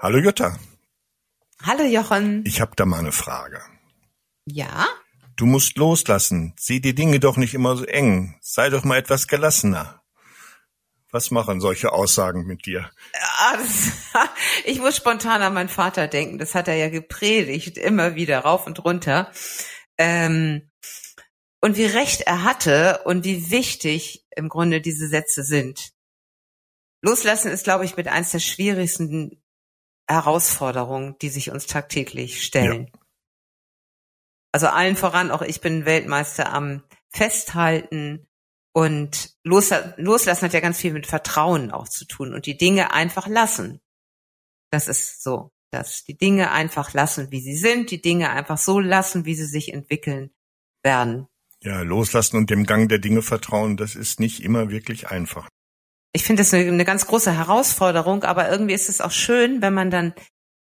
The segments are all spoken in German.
Hallo Jutta. Hallo Jochen. Ich habe da mal eine Frage. Ja? Du musst loslassen. Sieh die Dinge doch nicht immer so eng. Sei doch mal etwas gelassener. Was machen solche Aussagen mit dir? Das, ich muss spontan an meinen Vater denken. Das hat er ja gepredigt, immer wieder rauf und runter. Ähm, und wie recht er hatte und wie wichtig im Grunde diese Sätze sind. Loslassen ist, glaube ich, mit eins der schwierigsten Herausforderungen, die sich uns tagtäglich stellen. Ja. Also allen voran, auch ich bin Weltmeister am Festhalten und loslassen hat ja ganz viel mit Vertrauen auch zu tun und die Dinge einfach lassen. Das ist so, dass die Dinge einfach lassen, wie sie sind, die Dinge einfach so lassen, wie sie sich entwickeln werden. Ja, loslassen und dem Gang der Dinge vertrauen, das ist nicht immer wirklich einfach ich finde das eine, eine ganz große Herausforderung, aber irgendwie ist es auch schön, wenn man dann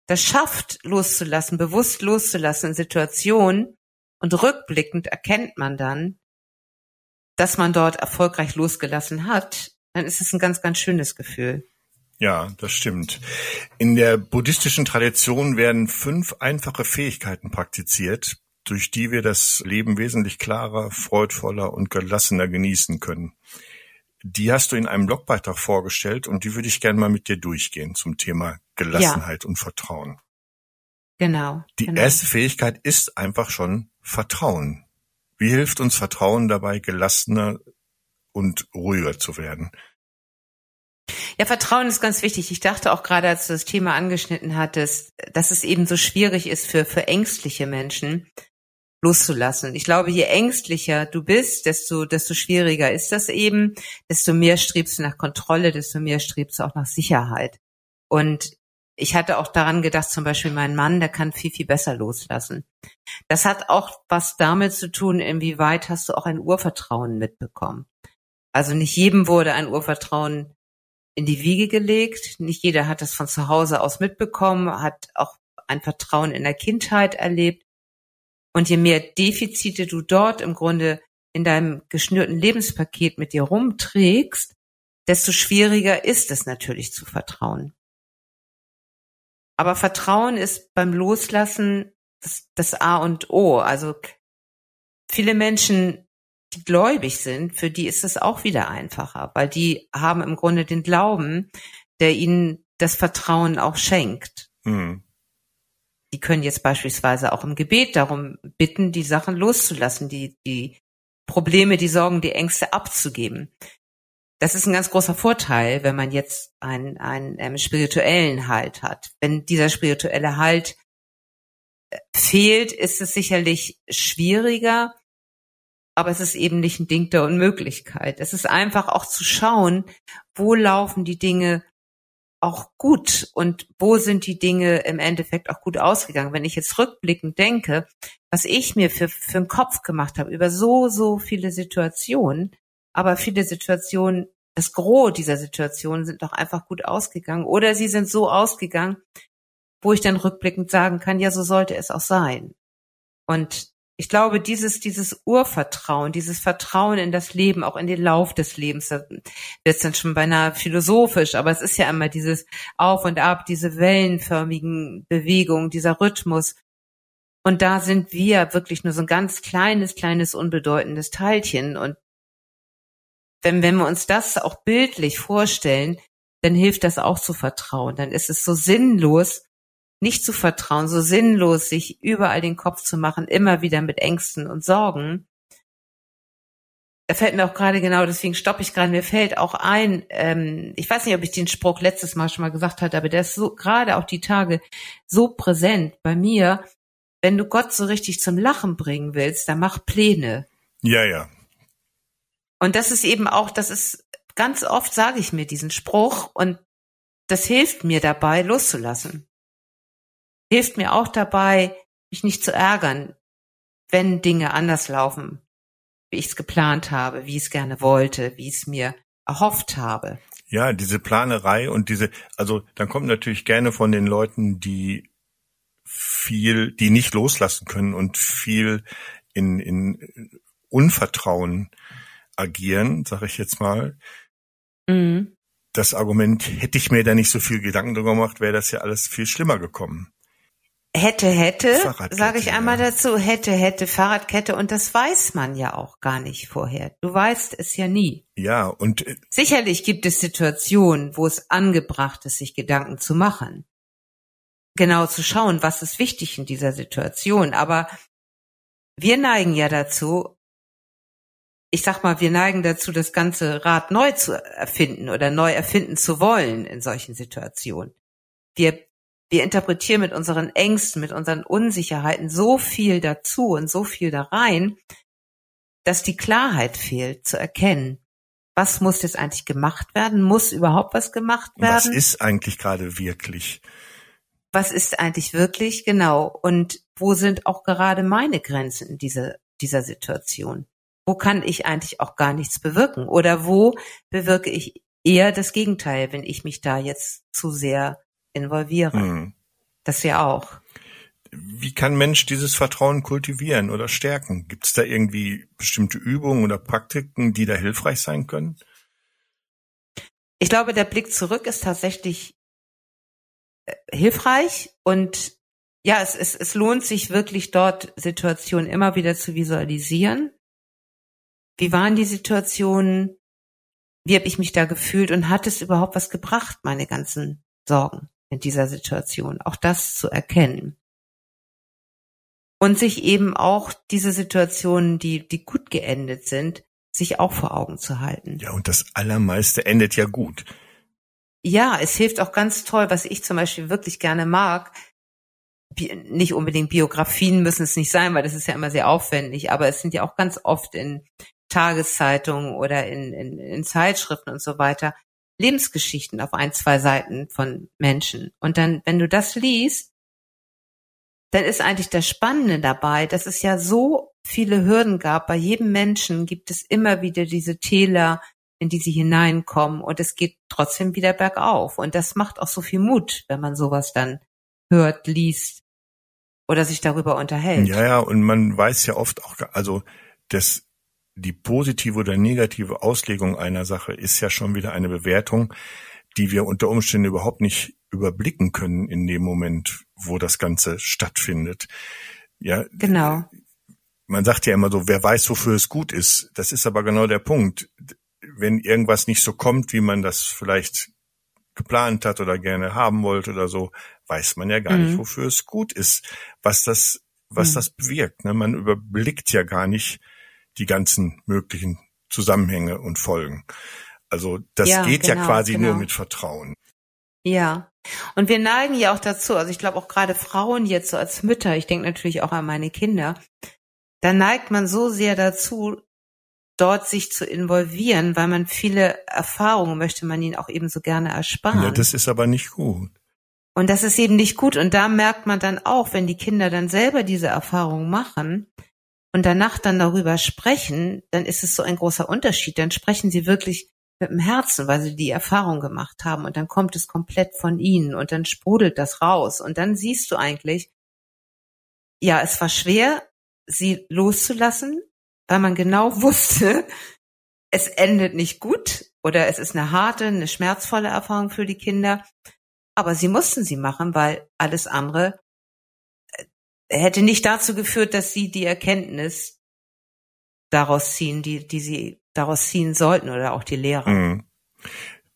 das schafft, loszulassen, bewusst loszulassen in Situationen und rückblickend erkennt man dann, dass man dort erfolgreich losgelassen hat, dann ist es ein ganz, ganz schönes Gefühl. Ja, das stimmt. In der buddhistischen Tradition werden fünf einfache Fähigkeiten praktiziert, durch die wir das Leben wesentlich klarer, freudvoller und gelassener genießen können. Die hast du in einem Blogbeitrag vorgestellt und die würde ich gerne mal mit dir durchgehen zum Thema Gelassenheit ja. und Vertrauen. Genau. Die genau. erste Fähigkeit ist einfach schon Vertrauen. Wie hilft uns Vertrauen dabei, gelassener und ruhiger zu werden? Ja, Vertrauen ist ganz wichtig. Ich dachte auch gerade, als du das Thema angeschnitten hattest, dass es eben so schwierig ist für, für ängstliche Menschen, loszulassen. Ich glaube, je ängstlicher du bist, desto, desto schwieriger ist das eben, desto mehr strebst du nach Kontrolle, desto mehr strebst du auch nach Sicherheit. Und ich hatte auch daran gedacht, zum Beispiel mein Mann, der kann viel, viel besser loslassen. Das hat auch was damit zu tun, inwieweit hast du auch ein Urvertrauen mitbekommen. Also nicht jedem wurde ein Urvertrauen in die Wiege gelegt. Nicht jeder hat das von zu Hause aus mitbekommen, hat auch ein Vertrauen in der Kindheit erlebt. Und je mehr Defizite du dort im Grunde in deinem geschnürten Lebenspaket mit dir rumträgst, desto schwieriger ist es natürlich zu vertrauen. Aber Vertrauen ist beim Loslassen das, das A und O. Also viele Menschen, die gläubig sind, für die ist es auch wieder einfacher, weil die haben im Grunde den Glauben, der ihnen das Vertrauen auch schenkt. Mhm die können jetzt beispielsweise auch im Gebet darum bitten, die Sachen loszulassen, die, die Probleme, die Sorgen, die Ängste abzugeben. Das ist ein ganz großer Vorteil, wenn man jetzt einen, einen ähm, spirituellen Halt hat. Wenn dieser spirituelle Halt äh, fehlt, ist es sicherlich schwieriger, aber es ist eben nicht ein Ding der Unmöglichkeit. Es ist einfach auch zu schauen, wo laufen die Dinge auch gut und wo sind die Dinge im Endeffekt auch gut ausgegangen. Wenn ich jetzt rückblickend denke, was ich mir für, für einen Kopf gemacht habe über so, so viele Situationen, aber viele Situationen, das Gros dieser Situationen sind doch einfach gut ausgegangen oder sie sind so ausgegangen, wo ich dann rückblickend sagen kann, ja, so sollte es auch sein. Und ich glaube, dieses, dieses Urvertrauen, dieses Vertrauen in das Leben, auch in den Lauf des Lebens, da wird dann schon beinahe philosophisch, aber es ist ja immer dieses Auf und Ab, diese wellenförmigen Bewegungen, dieser Rhythmus. Und da sind wir wirklich nur so ein ganz kleines, kleines, unbedeutendes Teilchen. Und wenn, wenn wir uns das auch bildlich vorstellen, dann hilft das auch zu vertrauen. Dann ist es so sinnlos, nicht zu vertrauen, so sinnlos, sich überall den Kopf zu machen, immer wieder mit Ängsten und Sorgen. Da fällt mir auch gerade genau, deswegen stoppe ich gerade, mir fällt auch ein, ähm, ich weiß nicht, ob ich den Spruch letztes Mal schon mal gesagt hatte, aber der ist so gerade auch die Tage so präsent bei mir. Wenn du Gott so richtig zum Lachen bringen willst, dann mach Pläne. Ja, ja. Und das ist eben auch, das ist ganz oft sage ich mir diesen Spruch und das hilft mir dabei, loszulassen hilft mir auch dabei, mich nicht zu ärgern, wenn Dinge anders laufen, wie ich es geplant habe, wie ich es gerne wollte, wie ich es mir erhofft habe. Ja, diese Planerei und diese, also dann kommt natürlich gerne von den Leuten, die viel, die nicht loslassen können und viel in, in Unvertrauen agieren, sage ich jetzt mal. Mhm. das Argument, hätte ich mir da nicht so viel Gedanken drüber gemacht, wäre das ja alles viel schlimmer gekommen. Hätte, hätte, sage ich einmal ja. dazu, hätte, hätte, Fahrradkette und das weiß man ja auch gar nicht vorher. Du weißt es ja nie. Ja, und äh, sicherlich gibt es Situationen, wo es angebracht ist, sich Gedanken zu machen. Genau zu schauen, was ist wichtig in dieser Situation, aber wir neigen ja dazu, ich sag mal, wir neigen dazu, das ganze Rad neu zu erfinden oder neu erfinden zu wollen in solchen Situationen. Wir wir interpretieren mit unseren Ängsten, mit unseren Unsicherheiten so viel dazu und so viel da rein, dass die Klarheit fehlt zu erkennen, was muss jetzt eigentlich gemacht werden? Muss überhaupt was gemacht werden? Was ist eigentlich gerade wirklich? Was ist eigentlich wirklich? Genau. Und wo sind auch gerade meine Grenzen in dieser, dieser Situation? Wo kann ich eigentlich auch gar nichts bewirken? Oder wo bewirke ich eher das Gegenteil, wenn ich mich da jetzt zu sehr involvieren. Mhm. Das ja auch. Wie kann Mensch dieses Vertrauen kultivieren oder stärken? Gibt es da irgendwie bestimmte Übungen oder Praktiken, die da hilfreich sein können? Ich glaube, der Blick zurück ist tatsächlich äh, hilfreich und ja, es, es, es lohnt sich wirklich dort Situationen immer wieder zu visualisieren. Wie waren die Situationen? Wie habe ich mich da gefühlt und hat es überhaupt was gebracht, meine ganzen Sorgen? In dieser Situation, auch das zu erkennen. Und sich eben auch diese Situationen, die, die gut geendet sind, sich auch vor Augen zu halten. Ja, und das Allermeiste endet ja gut. Ja, es hilft auch ganz toll, was ich zum Beispiel wirklich gerne mag. Nicht unbedingt Biografien müssen es nicht sein, weil das ist ja immer sehr aufwendig, aber es sind ja auch ganz oft in Tageszeitungen oder in, in, in Zeitschriften und so weiter Lebensgeschichten auf ein, zwei Seiten von Menschen. Und dann, wenn du das liest, dann ist eigentlich das Spannende dabei, dass es ja so viele Hürden gab. Bei jedem Menschen gibt es immer wieder diese Täler, in die sie hineinkommen und es geht trotzdem wieder bergauf. Und das macht auch so viel Mut, wenn man sowas dann hört, liest oder sich darüber unterhält. Ja, ja, und man weiß ja oft auch, also das die positive oder negative Auslegung einer Sache ist ja schon wieder eine Bewertung, die wir unter Umständen überhaupt nicht überblicken können in dem Moment, wo das Ganze stattfindet. Ja. Genau. Man sagt ja immer so, wer weiß, wofür es gut ist. Das ist aber genau der Punkt. Wenn irgendwas nicht so kommt, wie man das vielleicht geplant hat oder gerne haben wollte oder so, weiß man ja gar mhm. nicht, wofür es gut ist, was das, was mhm. das bewirkt. Ne? Man überblickt ja gar nicht, die ganzen möglichen Zusammenhänge und Folgen. Also das ja, geht genau, ja quasi genau. nur mit Vertrauen. Ja. Und wir neigen ja auch dazu, also ich glaube auch gerade Frauen jetzt so als Mütter, ich denke natürlich auch an meine Kinder, da neigt man so sehr dazu, dort sich zu involvieren, weil man viele Erfahrungen möchte man ihnen auch eben so gerne ersparen. Ja, das ist aber nicht gut. Und das ist eben nicht gut. Und da merkt man dann auch, wenn die Kinder dann selber diese Erfahrungen machen, und danach dann darüber sprechen, dann ist es so ein großer Unterschied. Dann sprechen sie wirklich mit dem Herzen, weil sie die Erfahrung gemacht haben und dann kommt es komplett von ihnen und dann sprudelt das raus und dann siehst du eigentlich, ja, es war schwer, sie loszulassen, weil man genau wusste, es endet nicht gut oder es ist eine harte, eine schmerzvolle Erfahrung für die Kinder, aber sie mussten sie machen, weil alles andere hätte nicht dazu geführt, dass sie die Erkenntnis daraus ziehen, die, die sie daraus ziehen sollten oder auch die Lehrer. Mhm.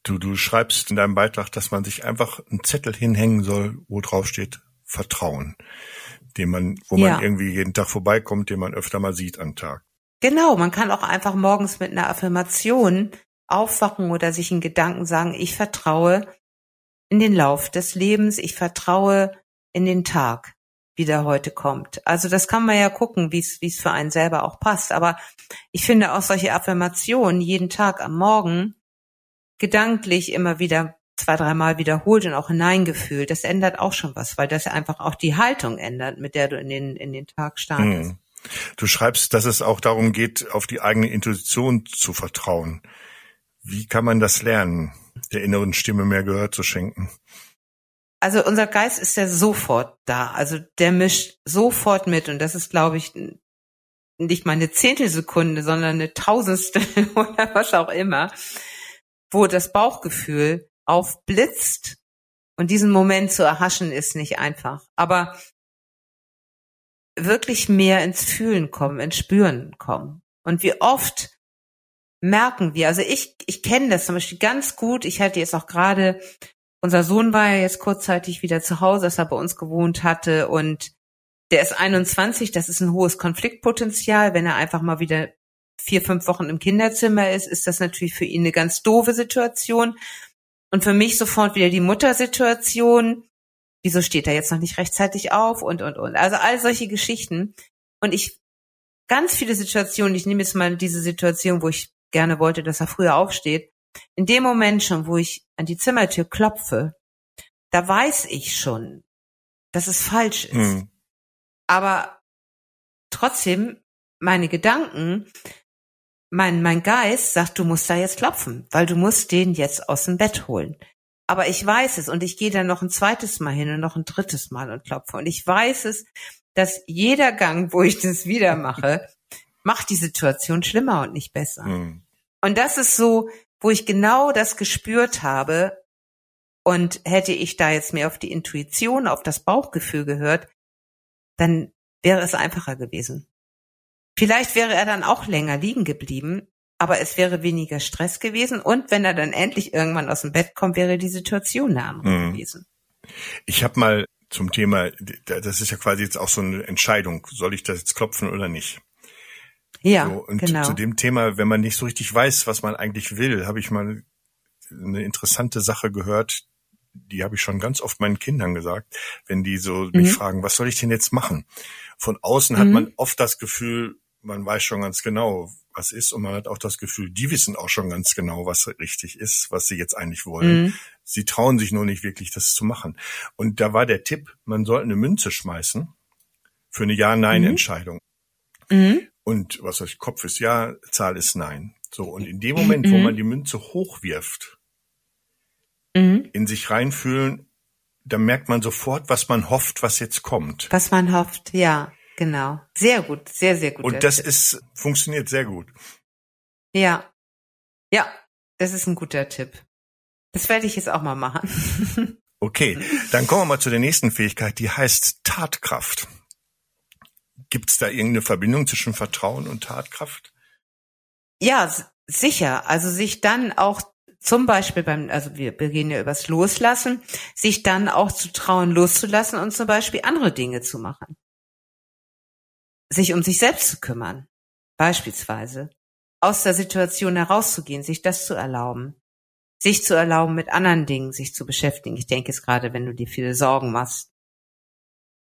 Du, du schreibst in deinem Beitrag, dass man sich einfach einen Zettel hinhängen soll, wo drauf steht Vertrauen, den man, wo ja. man irgendwie jeden Tag vorbeikommt, den man öfter mal sieht am Tag. Genau, man kann auch einfach morgens mit einer Affirmation aufwachen oder sich in Gedanken sagen, ich vertraue in den Lauf des Lebens, ich vertraue in den Tag wie heute kommt. Also das kann man ja gucken, wie es wie es für einen selber auch passt. Aber ich finde auch solche Affirmationen jeden Tag am Morgen gedanklich immer wieder zwei, dreimal wiederholt und auch hineingefühlt, das ändert auch schon was, weil das einfach auch die Haltung ändert, mit der du in den, in den Tag startest. Hm. Du schreibst, dass es auch darum geht, auf die eigene Intuition zu vertrauen. Wie kann man das lernen, der inneren Stimme mehr Gehör zu schenken? Also unser Geist ist ja sofort da. Also der mischt sofort mit und das ist, glaube ich, nicht mal eine Zehntelsekunde, sondern eine Tausendstel oder was auch immer. wo das Bauchgefühl aufblitzt. Und diesen Moment zu erhaschen ist nicht einfach. Aber wirklich mehr ins Fühlen kommen, ins Spüren kommen. Und wie oft merken wir, also ich, ich kenne das zum Beispiel ganz gut. Ich hatte jetzt auch gerade, unser Sohn war ja jetzt kurzzeitig wieder zu Hause, dass er bei uns gewohnt hatte und der ist 21, das ist ein hohes Konfliktpotenzial. Wenn er einfach mal wieder vier, fünf Wochen im Kinderzimmer ist, ist das natürlich für ihn eine ganz doofe Situation. Und für mich sofort wieder die Muttersituation. Wieso steht er jetzt noch nicht rechtzeitig auf? Und, und, und. Also all solche Geschichten. Und ich, ganz viele Situationen, ich nehme jetzt mal diese Situation, wo ich gerne wollte, dass er früher aufsteht. In dem Moment schon, wo ich an die Zimmertür klopfe, da weiß ich schon, dass es falsch ist. Mhm. Aber trotzdem, meine Gedanken mein, mein Geist sagt, du musst da jetzt klopfen, weil du musst den jetzt aus dem Bett holen. Aber ich weiß es und ich gehe dann noch ein zweites Mal hin und noch ein drittes Mal und klopfe. Und ich weiß es, dass jeder Gang, wo ich das wieder mache, macht die Situation schlimmer und nicht besser. Mhm. Und das ist so, wo ich genau das gespürt habe. Und hätte ich da jetzt mehr auf die Intuition, auf das Bauchgefühl gehört, dann wäre es einfacher gewesen. Vielleicht wäre er dann auch länger liegen geblieben, aber es wäre weniger Stress gewesen und wenn er dann endlich irgendwann aus dem Bett kommt, wäre die Situation eine andere mhm. gewesen. Ich habe mal zum Thema, das ist ja quasi jetzt auch so eine Entscheidung, soll ich das jetzt klopfen oder nicht? Ja, so, und genau. zu dem Thema, wenn man nicht so richtig weiß, was man eigentlich will, habe ich mal eine interessante Sache gehört, die habe ich schon ganz oft meinen Kindern gesagt, wenn die so mhm. mich fragen, was soll ich denn jetzt machen? Von außen mhm. hat man oft das Gefühl, man weiß schon ganz genau, was ist und man hat auch das Gefühl, die wissen auch schon ganz genau, was richtig ist, was sie jetzt eigentlich wollen. Mhm. Sie trauen sich nur nicht wirklich, das zu machen. Und da war der Tipp, man soll eine Münze schmeißen für eine Ja-Nein-Entscheidung. Mhm. Und was heißt, Kopf ist Ja, Zahl ist Nein. So, und in dem Moment, mhm. wo man die Münze hochwirft, mhm. in sich reinfühlen, dann merkt man sofort, was man hofft, was jetzt kommt. Was man hofft, ja. Genau. Sehr gut, sehr, sehr gut. Und das Tipp. ist, funktioniert sehr gut. Ja. Ja, das ist ein guter Tipp. Das werde ich jetzt auch mal machen. okay, dann kommen wir mal zu der nächsten Fähigkeit, die heißt Tatkraft. Gibt es da irgendeine Verbindung zwischen Vertrauen und Tatkraft? Ja, sicher. Also sich dann auch zum Beispiel beim, also wir beginnen ja übers Loslassen, sich dann auch zu trauen, loszulassen und zum Beispiel andere Dinge zu machen sich um sich selbst zu kümmern, beispielsweise, aus der Situation herauszugehen, sich das zu erlauben, sich zu erlauben, mit anderen Dingen sich zu beschäftigen. Ich denke es gerade, wenn du dir viele Sorgen machst,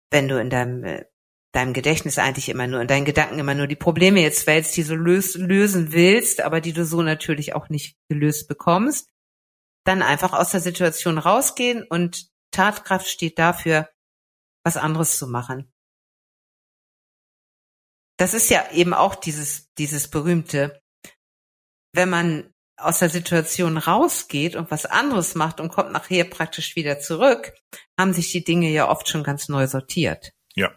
wenn du in deinem, äh, deinem Gedächtnis eigentlich immer nur, in deinen Gedanken immer nur die Probleme jetzt wälzt, die du lös lösen willst, aber die du so natürlich auch nicht gelöst bekommst, dann einfach aus der Situation rausgehen und Tatkraft steht dafür, was anderes zu machen das ist ja eben auch dieses, dieses berühmte, wenn man aus der Situation rausgeht und was anderes macht und kommt nachher praktisch wieder zurück, haben sich die Dinge ja oft schon ganz neu sortiert. Ja.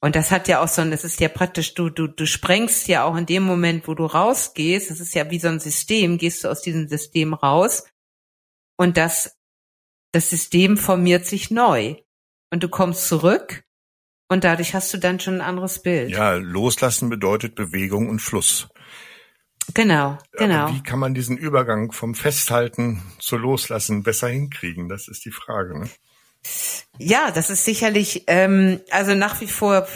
Und das hat ja auch so, das ist ja praktisch, du, du, du sprengst ja auch in dem Moment, wo du rausgehst, das ist ja wie so ein System, gehst du aus diesem System raus und das, das System formiert sich neu. Und du kommst zurück und dadurch hast du dann schon ein anderes Bild. Ja, loslassen bedeutet Bewegung und Fluss. Genau, genau. Aber wie kann man diesen Übergang vom Festhalten zu Loslassen besser hinkriegen? Das ist die Frage. Ne? Ja, das ist sicherlich, ähm, also nach wie vor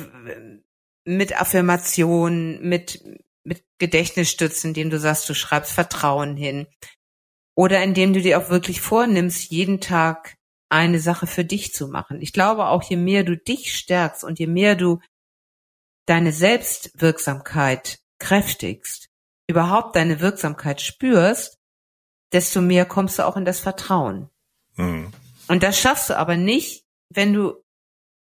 mit Affirmation, mit, mit Gedächtnisstützen, indem du sagst, du schreibst Vertrauen hin. Oder indem du dir auch wirklich vornimmst, jeden Tag eine Sache für dich zu machen. Ich glaube auch, je mehr du dich stärkst und je mehr du deine Selbstwirksamkeit kräftigst, überhaupt deine Wirksamkeit spürst, desto mehr kommst du auch in das Vertrauen. Mhm. Und das schaffst du aber nicht, wenn du,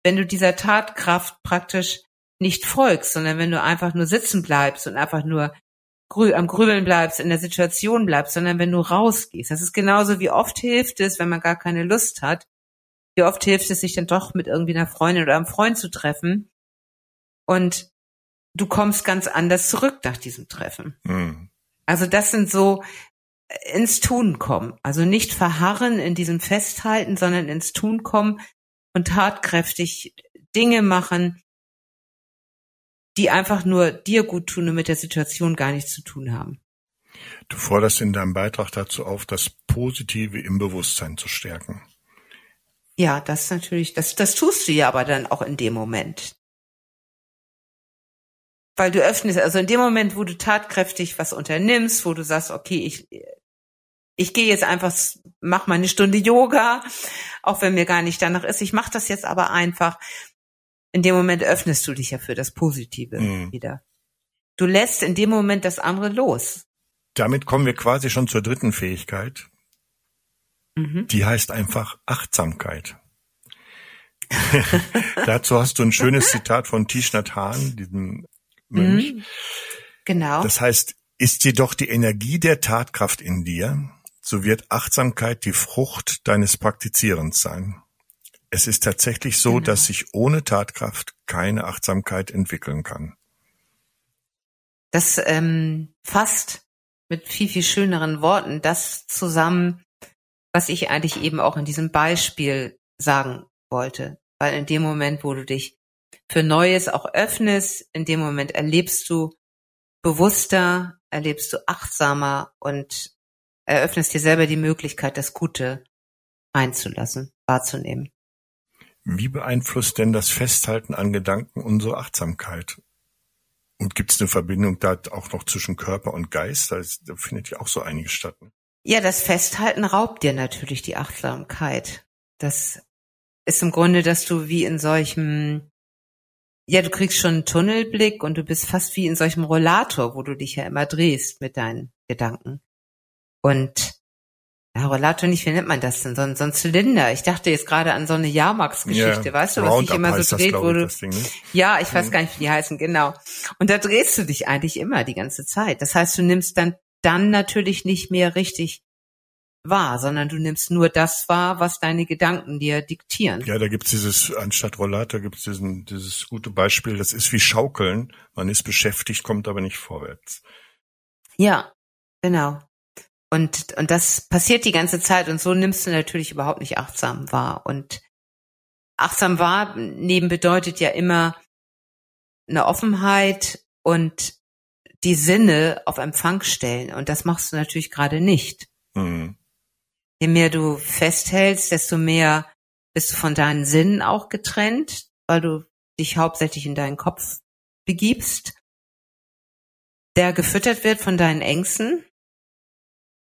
wenn du dieser Tatkraft praktisch nicht folgst, sondern wenn du einfach nur sitzen bleibst und einfach nur grü am Grübeln bleibst, in der Situation bleibst, sondern wenn du rausgehst. Das ist genauso wie oft hilft es, wenn man gar keine Lust hat. Wie oft hilft es, sich dann doch mit irgendwie einer Freundin oder einem Freund zu treffen. Und du kommst ganz anders zurück nach diesem Treffen. Mhm. Also das sind so ins Tun kommen. Also nicht verharren in diesem Festhalten, sondern ins Tun kommen und tatkräftig Dinge machen, die einfach nur dir gut tun und mit der Situation gar nichts zu tun haben. Du forderst in deinem Beitrag dazu auf, das Positive im Bewusstsein zu stärken. Ja, das natürlich, das, das tust du ja aber dann auch in dem Moment. Weil du öffnest, also in dem Moment, wo du tatkräftig was unternimmst, wo du sagst, okay, ich, ich gehe jetzt einfach, mach mal eine Stunde Yoga, auch wenn mir gar nicht danach ist. Ich mache das jetzt aber einfach. In dem Moment öffnest du dich ja für das Positive mhm. wieder. Du lässt in dem Moment das andere los. Damit kommen wir quasi schon zur dritten Fähigkeit. Mhm. Die heißt einfach Achtsamkeit. Dazu hast du ein schönes Zitat von Thich Nhat Hanh, diesem Mönch. Mhm. Genau. Das heißt, ist jedoch die Energie der Tatkraft in dir, so wird Achtsamkeit die Frucht deines Praktizierens sein. Es ist tatsächlich so, genau. dass sich ohne Tatkraft keine Achtsamkeit entwickeln kann. Das ähm, fasst mit viel, viel schöneren Worten das zusammen, was ich eigentlich eben auch in diesem Beispiel sagen wollte. Weil in dem Moment, wo du dich für Neues auch öffnest, in dem Moment erlebst du bewusster, erlebst du achtsamer und eröffnest dir selber die Möglichkeit, das Gute einzulassen, wahrzunehmen. Wie beeinflusst denn das Festhalten an Gedanken unsere Achtsamkeit? Und gibt es eine Verbindung da auch noch zwischen Körper und Geist? Da, ist, da findet ja auch so einiges statt. Ne? Ja, das Festhalten raubt dir natürlich die Achtsamkeit. Das ist im Grunde, dass du wie in solchem, ja, du kriegst schon einen Tunnelblick und du bist fast wie in solchem Rollator, wo du dich ja immer drehst mit deinen Gedanken. Und ja, Rollator nicht, wie nennt man das denn? So ein, so ein Zylinder. Ich dachte jetzt gerade an so eine Jahrmarksgeschichte, yeah, weißt du, was sich immer so dreht, wo du. Ding, ne? Ja, ich weiß mhm. gar nicht, wie die heißen, genau. Und da drehst du dich eigentlich immer die ganze Zeit. Das heißt, du nimmst dann, dann natürlich nicht mehr richtig wahr, sondern du nimmst nur das wahr, was deine Gedanken dir diktieren. Ja, da gibt's dieses, anstatt Rollator gibt's diesen, dieses gute Beispiel, das ist wie Schaukeln. Man ist beschäftigt, kommt aber nicht vorwärts. Ja, genau. Und, und das passiert die ganze Zeit und so nimmst du natürlich überhaupt nicht achtsam wahr. Und achtsam wahrnehmen bedeutet ja immer eine Offenheit und die Sinne auf Empfang stellen. Und das machst du natürlich gerade nicht. Mhm. Je mehr du festhältst, desto mehr bist du von deinen Sinnen auch getrennt, weil du dich hauptsächlich in deinen Kopf begibst, der gefüttert wird von deinen Ängsten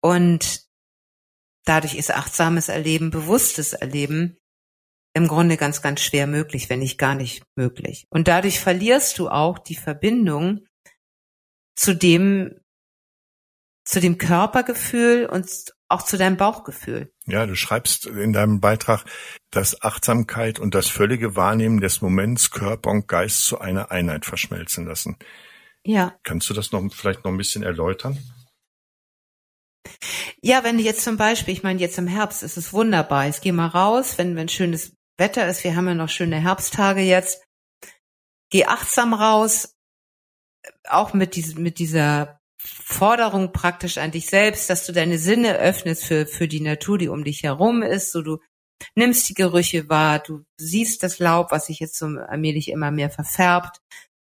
und dadurch ist achtsames Erleben, bewusstes Erleben im Grunde ganz, ganz schwer möglich, wenn nicht gar nicht möglich. Und dadurch verlierst du auch die Verbindung zu dem, zu dem Körpergefühl und auch zu deinem Bauchgefühl. Ja, du schreibst in deinem Beitrag, dass Achtsamkeit und das völlige Wahrnehmen des Moments Körper und Geist zu einer Einheit verschmelzen lassen. Ja. Kannst du das noch vielleicht noch ein bisschen erläutern? Ja, wenn jetzt zum Beispiel, ich meine, jetzt im Herbst ist es wunderbar. Ich gehe mal raus, wenn, wenn schönes Wetter ist. Wir haben ja noch schöne Herbsttage jetzt. Geh achtsam raus, auch mit, diesem, mit dieser Forderung praktisch an dich selbst, dass du deine Sinne öffnest für, für die Natur, die um dich herum ist. So du nimmst die Gerüche wahr, du siehst das Laub, was sich jetzt so allmählich immer mehr verfärbt.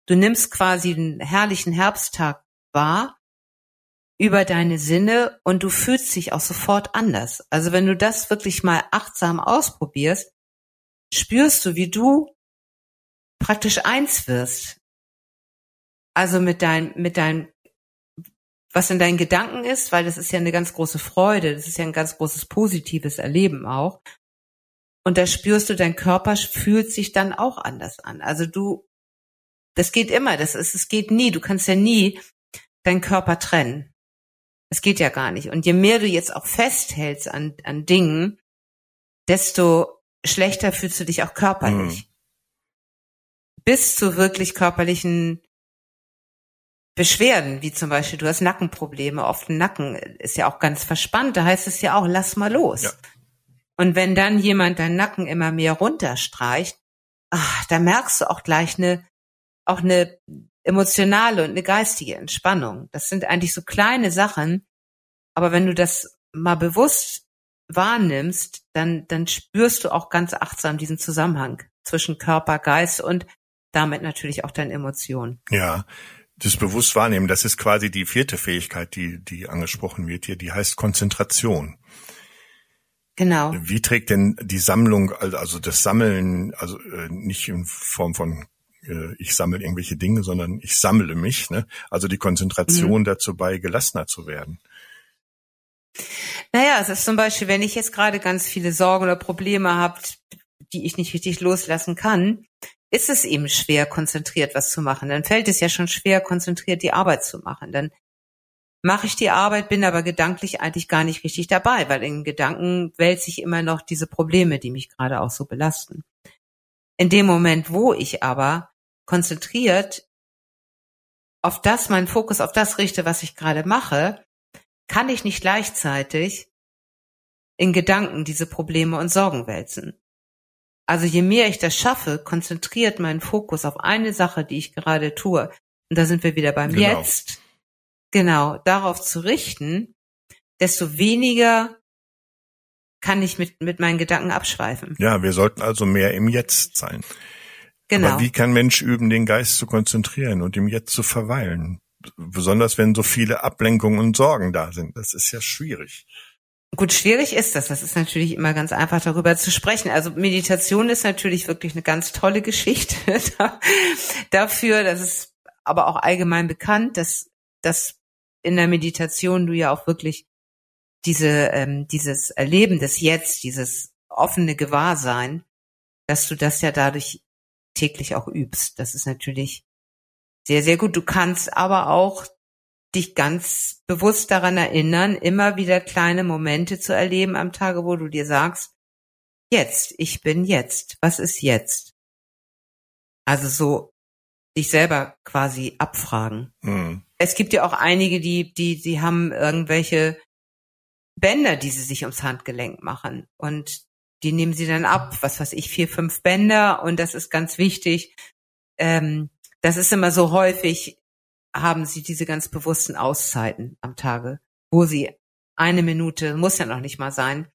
Du nimmst quasi einen herrlichen Herbsttag wahr über deine Sinne und du fühlst dich auch sofort anders. Also wenn du das wirklich mal achtsam ausprobierst, spürst du, wie du praktisch eins wirst. Also mit dein, mit deinem, was in deinen Gedanken ist, weil das ist ja eine ganz große Freude, das ist ja ein ganz großes positives Erleben auch. Und da spürst du, dein Körper fühlt sich dann auch anders an. Also du, das geht immer, das ist, es geht nie, du kannst ja nie deinen Körper trennen. Es geht ja gar nicht. Und je mehr du jetzt auch festhältst an, an Dingen, desto schlechter fühlst du dich auch körperlich. Mhm. Bis zu wirklich körperlichen Beschwerden, wie zum Beispiel, du hast Nackenprobleme, oft ein Nacken ist ja auch ganz verspannt, da heißt es ja auch, lass mal los. Ja. Und wenn dann jemand deinen Nacken immer mehr runterstreicht, ach, da merkst du auch gleich eine, auch eine emotionale und eine geistige Entspannung. Das sind eigentlich so kleine Sachen, Aber wenn du das mal bewusst wahrnimmst, dann, dann spürst du auch ganz achtsam diesen Zusammenhang zwischen Körper, Geist und damit natürlich auch deinen Emotionen. Ja, das bewusst wahrnehmen, das ist quasi die vierte Fähigkeit, die, die angesprochen wird hier, die heißt Konzentration. Genau. Wie trägt denn die Sammlung, also das Sammeln, also äh, nicht in Form von äh, ich sammle irgendwelche Dinge, sondern ich sammle mich, ne? Also die Konzentration mhm. dazu bei, gelassener zu werden. Naja, es ist zum Beispiel, wenn ich jetzt gerade ganz viele Sorgen oder Probleme habe, die ich nicht richtig loslassen kann, ist es eben schwer, konzentriert was zu machen. Dann fällt es ja schon schwer, konzentriert die Arbeit zu machen. Dann mache ich die Arbeit, bin aber gedanklich eigentlich gar nicht richtig dabei, weil in Gedanken wälze ich immer noch diese Probleme, die mich gerade auch so belasten. In dem Moment, wo ich aber konzentriert auf das, meinen Fokus auf das richte, was ich gerade mache, kann ich nicht gleichzeitig in Gedanken diese Probleme und Sorgen wälzen. Also je mehr ich das schaffe, konzentriert meinen Fokus auf eine Sache, die ich gerade tue. Und da sind wir wieder beim genau. Jetzt. Genau, darauf zu richten, desto weniger kann ich mit, mit meinen Gedanken abschweifen. Ja, wir sollten also mehr im Jetzt sein. Genau. Aber wie kann Mensch üben, den Geist zu konzentrieren und im Jetzt zu verweilen? Besonders wenn so viele Ablenkungen und Sorgen da sind. Das ist ja schwierig. Gut, schwierig ist das. Das ist natürlich immer ganz einfach darüber zu sprechen. Also Meditation ist natürlich wirklich eine ganz tolle Geschichte dafür. Das ist aber auch allgemein bekannt, dass, dass in der Meditation du ja auch wirklich diese, ähm, dieses Erleben des Jetzt, dieses offene Gewahrsein, dass du das ja dadurch täglich auch übst. Das ist natürlich sehr, sehr gut. Du kannst aber auch dich ganz bewusst daran erinnern, immer wieder kleine Momente zu erleben am Tage, wo du dir sagst, jetzt, ich bin jetzt, was ist jetzt? Also so dich selber quasi abfragen. Mhm. Es gibt ja auch einige, die, die, die haben irgendwelche Bänder, die sie sich ums Handgelenk machen und die nehmen sie dann ab, was weiß ich, vier, fünf Bänder und das ist ganz wichtig. Ähm, das ist immer so häufig, haben sie diese ganz bewussten Auszeiten am Tage, wo sie eine Minute, muss ja noch nicht mal sein,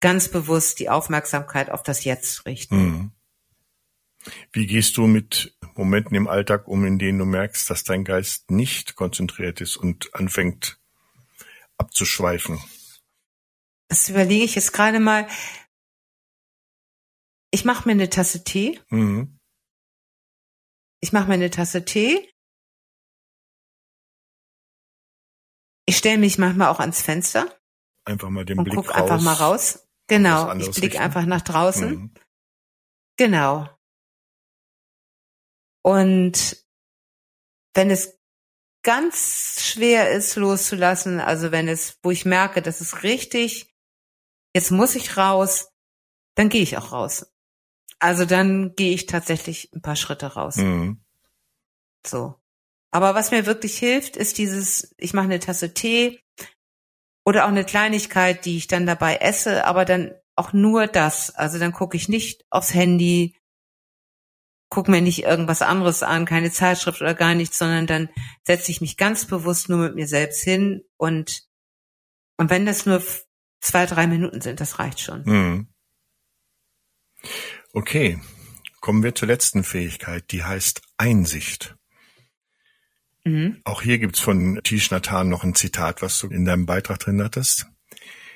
ganz bewusst die Aufmerksamkeit auf das Jetzt richten. Mhm. Wie gehst du mit Momenten im Alltag um, in denen du merkst, dass dein Geist nicht konzentriert ist und anfängt abzuschweifen? Das überlege ich jetzt gerade mal. Ich mache mir eine Tasse Tee. Mhm. Ich mache mir eine Tasse Tee Ich stelle mich manchmal auch ans Fenster. Einfach mal den und Blick guck raus. einfach mal raus. Genau, ich blicke einfach nach draußen. Mhm. Genau. Und wenn es ganz schwer ist loszulassen, also wenn es, wo ich merke, das ist richtig, jetzt muss ich raus, dann gehe ich auch raus. Also dann gehe ich tatsächlich ein paar Schritte raus. Mhm. So. Aber was mir wirklich hilft, ist dieses, ich mache eine Tasse Tee oder auch eine Kleinigkeit, die ich dann dabei esse, aber dann auch nur das. Also dann gucke ich nicht aufs Handy, gucke mir nicht irgendwas anderes an, keine Zeitschrift oder gar nichts, sondern dann setze ich mich ganz bewusst nur mit mir selbst hin und und wenn das nur zwei, drei Minuten sind, das reicht schon. Hm. Okay, kommen wir zur letzten Fähigkeit, die heißt Einsicht. Mhm. Auch hier gibt's von Tish Nathan noch ein Zitat, was du in deinem Beitrag drin hattest.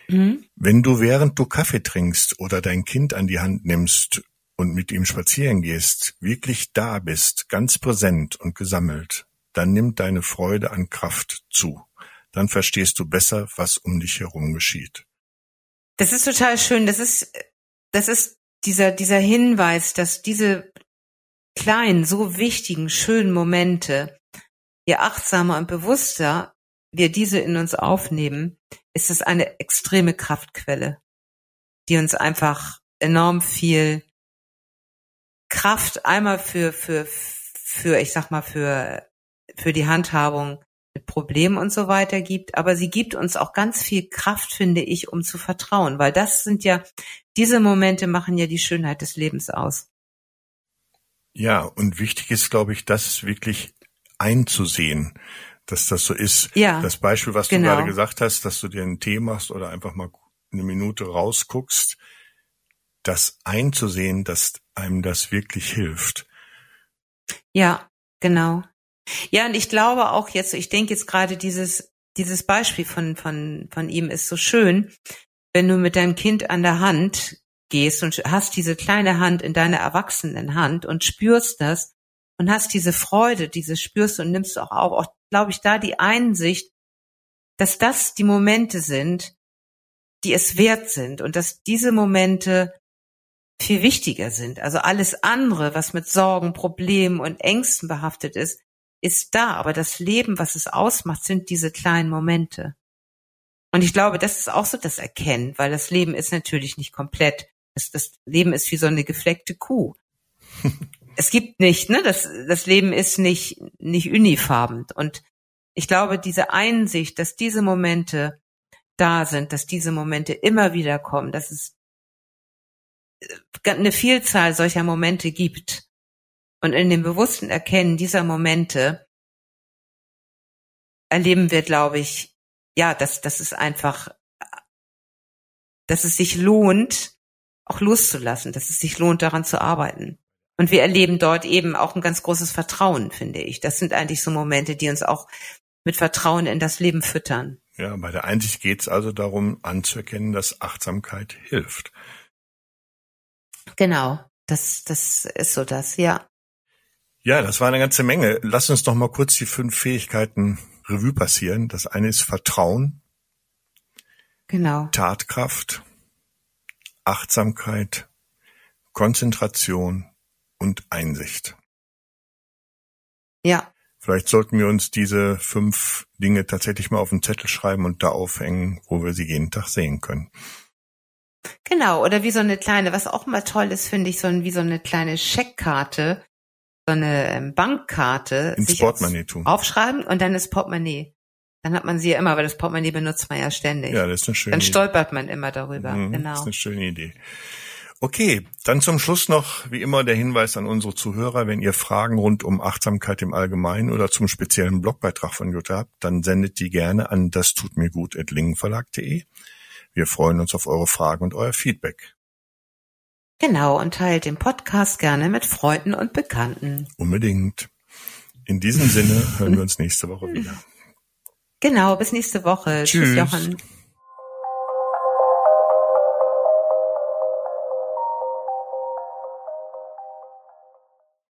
Mhm. Wenn du während du Kaffee trinkst oder dein Kind an die Hand nimmst und mit ihm spazieren gehst, wirklich da bist, ganz präsent und gesammelt, dann nimmt deine Freude an Kraft zu. Dann verstehst du besser, was um dich herum geschieht. Das ist total schön. Das ist, das ist dieser, dieser Hinweis, dass diese kleinen, so wichtigen, schönen Momente je achtsamer und bewusster wir diese in uns aufnehmen, ist es eine extreme Kraftquelle, die uns einfach enorm viel Kraft einmal für, für, für, ich sag mal, für, für die Handhabung mit Problemen und so weiter gibt, aber sie gibt uns auch ganz viel Kraft, finde ich, um zu vertrauen, weil das sind ja, diese Momente machen ja die Schönheit des Lebens aus. Ja, und wichtig ist, glaube ich, dass wirklich einzusehen, dass das so ist. Ja, Das Beispiel, was genau. du gerade gesagt hast, dass du dir einen Tee machst oder einfach mal eine Minute rausguckst, das einzusehen, dass einem das wirklich hilft. Ja, genau. Ja, und ich glaube auch jetzt, ich denke jetzt gerade dieses, dieses Beispiel von, von, von ihm ist so schön, wenn du mit deinem Kind an der Hand gehst und hast diese kleine Hand in deiner erwachsenen Hand und spürst das und hast diese Freude, diese spürst und nimmst auch auf, auch, glaube ich, da die Einsicht, dass das die Momente sind, die es wert sind und dass diese Momente viel wichtiger sind. Also alles andere, was mit Sorgen, Problemen und Ängsten behaftet ist, ist da. Aber das Leben, was es ausmacht, sind diese kleinen Momente. Und ich glaube, das ist auch so das Erkennen, weil das Leben ist natürlich nicht komplett. Das, das Leben ist wie so eine gefleckte Kuh. es gibt nicht, ne, das, das Leben ist nicht, nicht unifarben. Und ich glaube, diese Einsicht, dass diese Momente da sind, dass diese Momente immer wieder kommen, dass es eine Vielzahl solcher Momente gibt. Und in dem bewussten Erkennen dieser Momente erleben wir, glaube ich, ja, dass, dass es einfach, dass es sich lohnt, auch loszulassen, dass es sich lohnt, daran zu arbeiten. Und wir erleben dort eben auch ein ganz großes Vertrauen, finde ich. Das sind eigentlich so Momente, die uns auch mit Vertrauen in das Leben füttern. Ja, bei der Einsicht geht es also darum, anzuerkennen, dass Achtsamkeit hilft. Genau, das, das ist so das, ja. Ja, das war eine ganze Menge. Lass uns doch mal kurz die fünf Fähigkeiten Revue passieren. Das eine ist Vertrauen, Genau. Tatkraft, Achtsamkeit, Konzentration und Einsicht. Ja, Vielleicht sollten wir uns diese fünf Dinge tatsächlich mal auf den Zettel schreiben und da aufhängen, wo wir sie jeden Tag sehen können. genau. Oder wie so eine kleine, was auch mal toll ist, finde ich, so ein, wie so eine kleine Scheckkarte, so eine ähm, Bankkarte. Ins Portemonnaie tun. Aufschreiben und dann das Portemonnaie. Dann hat man sie ja immer, weil das Portemonnaie benutzt man ja ständig. Ja, das ist eine schöne dann Idee. stolpert man immer darüber. Mhm, Das ist Genau. eine schöne Idee. Okay, dann zum Schluss noch, wie immer, der Hinweis an unsere Zuhörer, wenn ihr Fragen rund um Achtsamkeit im Allgemeinen oder zum speziellen Blogbeitrag von Jutta habt, dann sendet die gerne an das tut mir gut lingenverlag.de. Wir freuen uns auf eure Fragen und euer Feedback. Genau. Und teilt den Podcast gerne mit Freunden und Bekannten. Unbedingt. In diesem Sinne hören wir uns nächste Woche wieder. Genau. Bis nächste Woche. Tschüss. Tschüss Jochen.